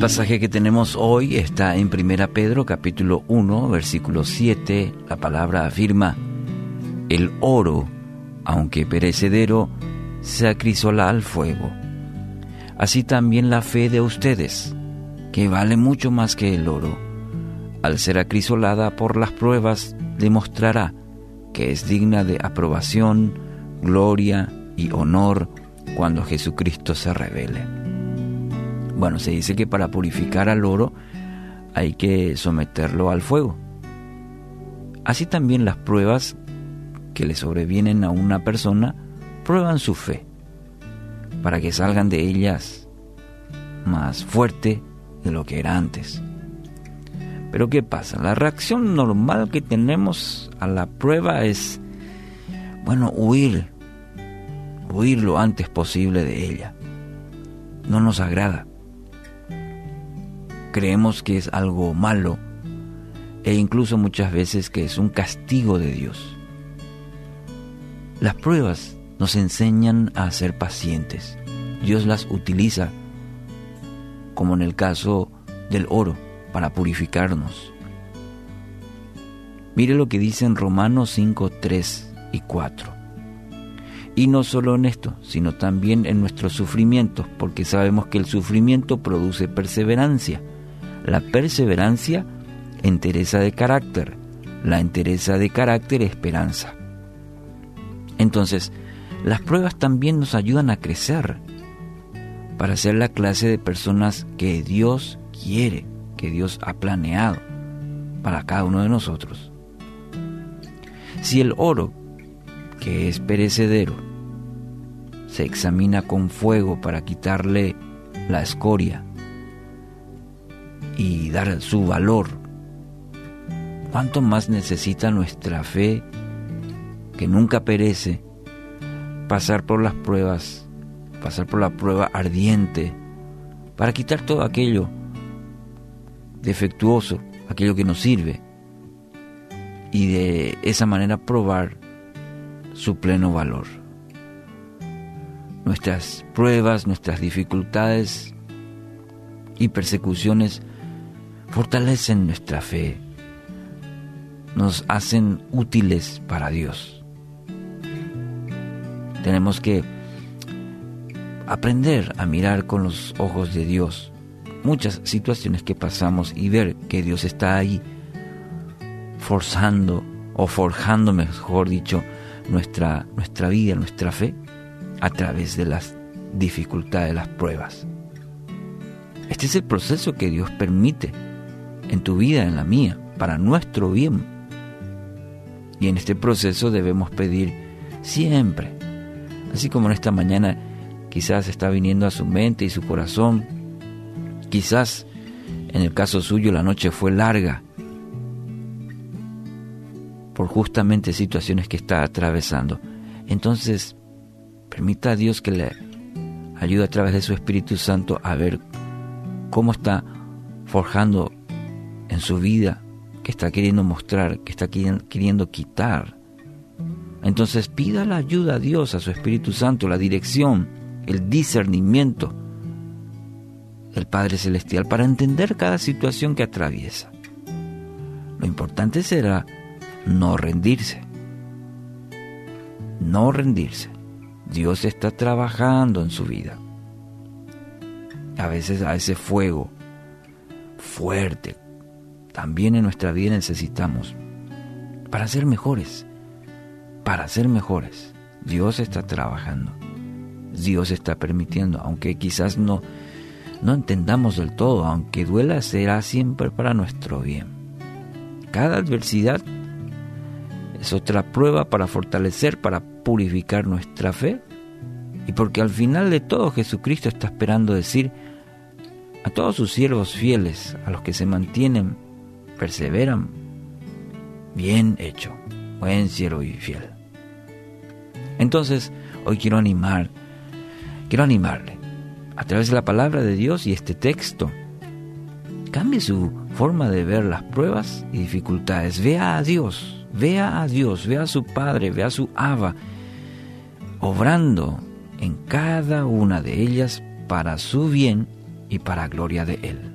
pasaje que tenemos hoy está en 1 Pedro capítulo 1, versículo 7. La palabra afirma, el oro, aunque perecedero, se acrisola al fuego. Así también la fe de ustedes, que vale mucho más que el oro, al ser acrisolada por las pruebas, demostrará que es digna de aprobación, gloria y honor cuando Jesucristo se revele. Bueno, se dice que para purificar al oro hay que someterlo al fuego. Así también las pruebas que le sobrevienen a una persona prueban su fe, para que salgan de ellas más fuerte de lo que era antes. Pero ¿qué pasa? La reacción normal que tenemos a la prueba es, bueno, huir, huir lo antes posible de ella. No nos agrada creemos que es algo malo e incluso muchas veces que es un castigo de Dios. Las pruebas nos enseñan a ser pacientes. Dios las utiliza, como en el caso del oro, para purificarnos. Mire lo que dicen Romanos 5, 3 y 4. Y no solo en esto, sino también en nuestros sufrimientos, porque sabemos que el sufrimiento produce perseverancia la perseverancia, entereza de carácter. La entereza de carácter, esperanza. Entonces, las pruebas también nos ayudan a crecer para ser la clase de personas que Dios quiere, que Dios ha planeado para cada uno de nosotros. Si el oro, que es perecedero, se examina con fuego para quitarle la escoria, y dar su valor. ¿Cuánto más necesita nuestra fe, que nunca perece, pasar por las pruebas, pasar por la prueba ardiente, para quitar todo aquello defectuoso, aquello que nos sirve, y de esa manera probar su pleno valor. Nuestras pruebas, nuestras dificultades y persecuciones fortalecen nuestra fe, nos hacen útiles para Dios. Tenemos que aprender a mirar con los ojos de Dios muchas situaciones que pasamos y ver que Dios está ahí forzando o forjando, mejor dicho, nuestra, nuestra vida, nuestra fe a través de las dificultades, las pruebas. Este es el proceso que Dios permite en tu vida, en la mía, para nuestro bien. Y en este proceso debemos pedir siempre, así como en esta mañana quizás está viniendo a su mente y su corazón, quizás en el caso suyo la noche fue larga por justamente situaciones que está atravesando. Entonces, permita a Dios que le ayude a través de su Espíritu Santo a ver cómo está forjando en su vida que está queriendo mostrar, que está queriendo quitar. Entonces pida la ayuda a Dios, a su Espíritu Santo, la dirección, el discernimiento del Padre Celestial para entender cada situación que atraviesa. Lo importante será no rendirse. No rendirse. Dios está trabajando en su vida. A veces a ese fuego fuerte, también en nuestra vida necesitamos para ser mejores, para ser mejores. Dios está trabajando, Dios está permitiendo, aunque quizás no, no entendamos del todo, aunque duela, será siempre para nuestro bien. Cada adversidad es otra prueba para fortalecer, para purificar nuestra fe, y porque al final de todo Jesucristo está esperando decir a todos sus siervos fieles, a los que se mantienen perseveran, bien hecho, buen siervo y fiel. Entonces, hoy quiero animar, quiero animarle a través de la palabra de Dios y este texto. Cambie su forma de ver las pruebas y dificultades. Vea a Dios, vea a Dios, vea a su Padre, vea a su Aba, obrando en cada una de ellas para su bien y para gloria de Él.